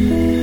Mm-hmm.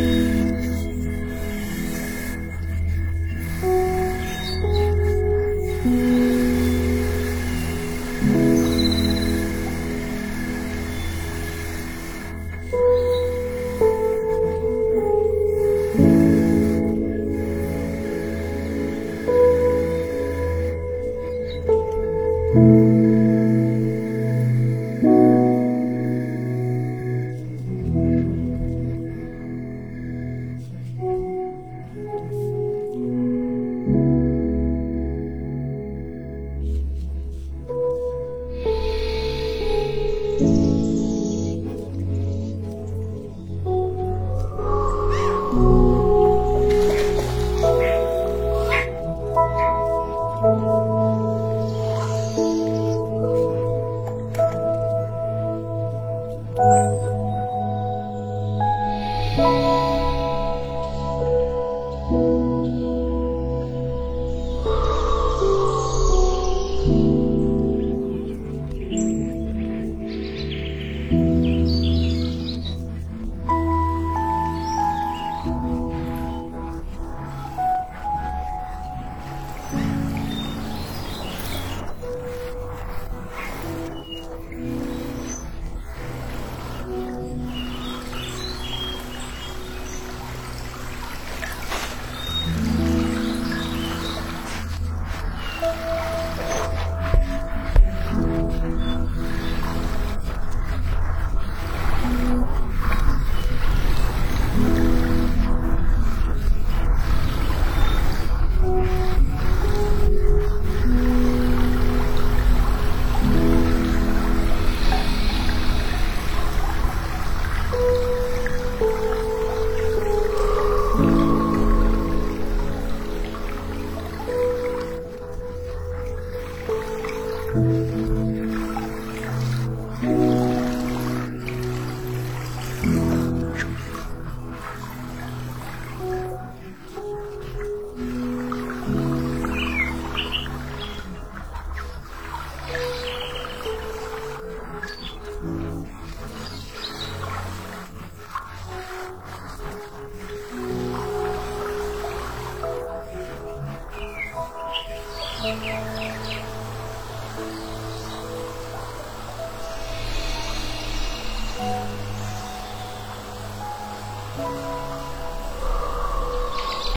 Música